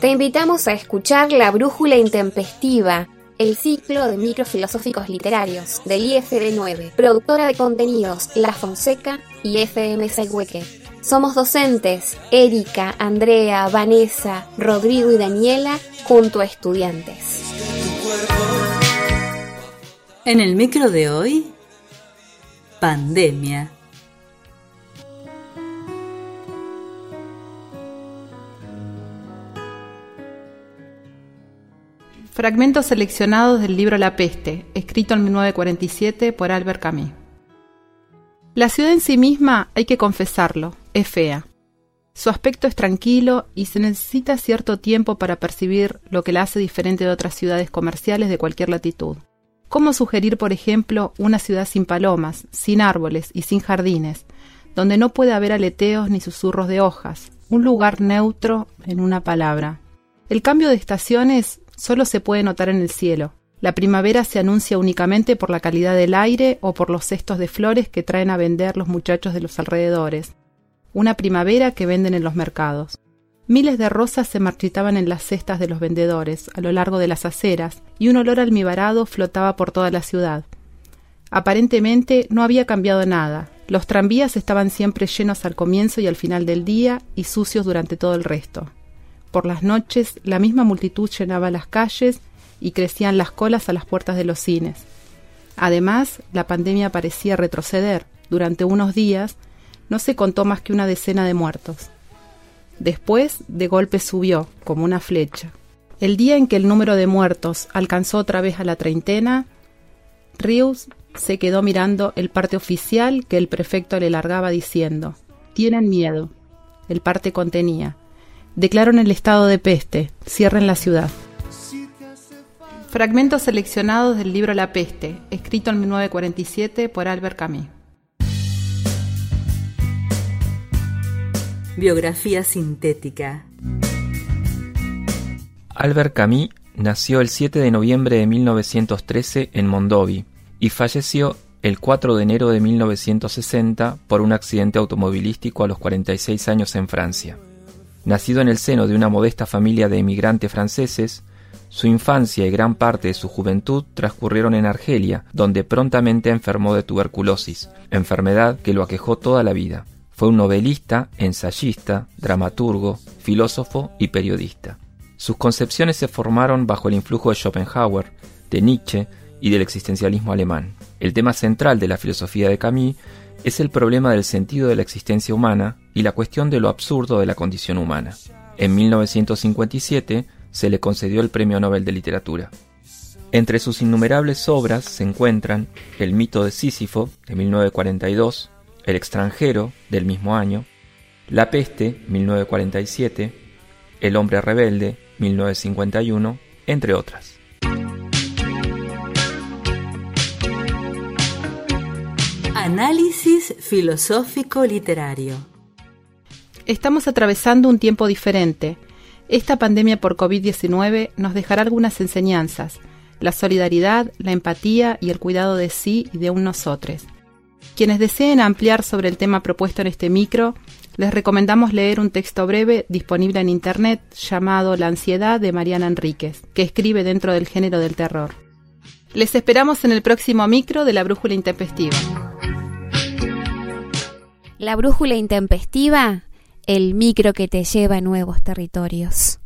Te invitamos a escuchar La Brújula Intempestiva, el ciclo de microfilosóficos literarios del IFD 9, productora de contenidos La Fonseca y FMC Hueque. Somos docentes, Erika, Andrea, Vanessa, Rodrigo y Daniela, junto a estudiantes. En el micro de hoy, pandemia. Fragmentos seleccionados del libro La peste, escrito en 1947 por Albert Camus. La ciudad en sí misma, hay que confesarlo, es fea. Su aspecto es tranquilo y se necesita cierto tiempo para percibir lo que la hace diferente de otras ciudades comerciales de cualquier latitud. ¿Cómo sugerir, por ejemplo, una ciudad sin palomas, sin árboles y sin jardines, donde no puede haber aleteos ni susurros de hojas, un lugar neutro en una palabra? El cambio de estaciones solo se puede notar en el cielo. La primavera se anuncia únicamente por la calidad del aire o por los cestos de flores que traen a vender los muchachos de los alrededores. Una primavera que venden en los mercados. Miles de rosas se marchitaban en las cestas de los vendedores, a lo largo de las aceras, y un olor almibarado flotaba por toda la ciudad. Aparentemente no había cambiado nada. Los tranvías estaban siempre llenos al comienzo y al final del día y sucios durante todo el resto. Por las noches la misma multitud llenaba las calles y crecían las colas a las puertas de los cines. Además, la pandemia parecía retroceder. Durante unos días no se contó más que una decena de muertos. Después, de golpe subió, como una flecha. El día en que el número de muertos alcanzó otra vez a la treintena, Rius se quedó mirando el parte oficial que el prefecto le largaba diciendo, Tienen miedo. El parte contenía, Declaran el estado de peste, cierren la ciudad. Fragmentos seleccionados del libro La peste, escrito en 1947 por Albert Camus. Biografía sintética. Albert Camus nació el 7 de noviembre de 1913 en Mondovi y falleció el 4 de enero de 1960 por un accidente automovilístico a los 46 años en Francia. Nacido en el seno de una modesta familia de emigrantes franceses, su infancia y gran parte de su juventud transcurrieron en Argelia, donde prontamente enfermó de tuberculosis, enfermedad que lo aquejó toda la vida. Fue un novelista, ensayista, dramaturgo, filósofo y periodista. Sus concepciones se formaron bajo el influjo de Schopenhauer, de Nietzsche y del existencialismo alemán. El tema central de la filosofía de Camus es el problema del sentido de la existencia humana y la cuestión de lo absurdo de la condición humana. En 1957 se le concedió el Premio Nobel de Literatura. Entre sus innumerables obras se encuentran El mito de Sísifo, de 1942, El extranjero, del mismo año, La peste, 1947, El hombre rebelde, 1951, entre otras. Análisis filosófico literario. Estamos atravesando un tiempo diferente. Esta pandemia por COVID-19 nos dejará algunas enseñanzas, la solidaridad, la empatía y el cuidado de sí y de un nosotros. Quienes deseen ampliar sobre el tema propuesto en este micro, les recomendamos leer un texto breve disponible en Internet llamado La ansiedad de Mariana Enríquez, que escribe dentro del género del terror. Les esperamos en el próximo micro de la Brújula Intempestiva. La brújula intempestiva, el micro que te lleva a nuevos territorios.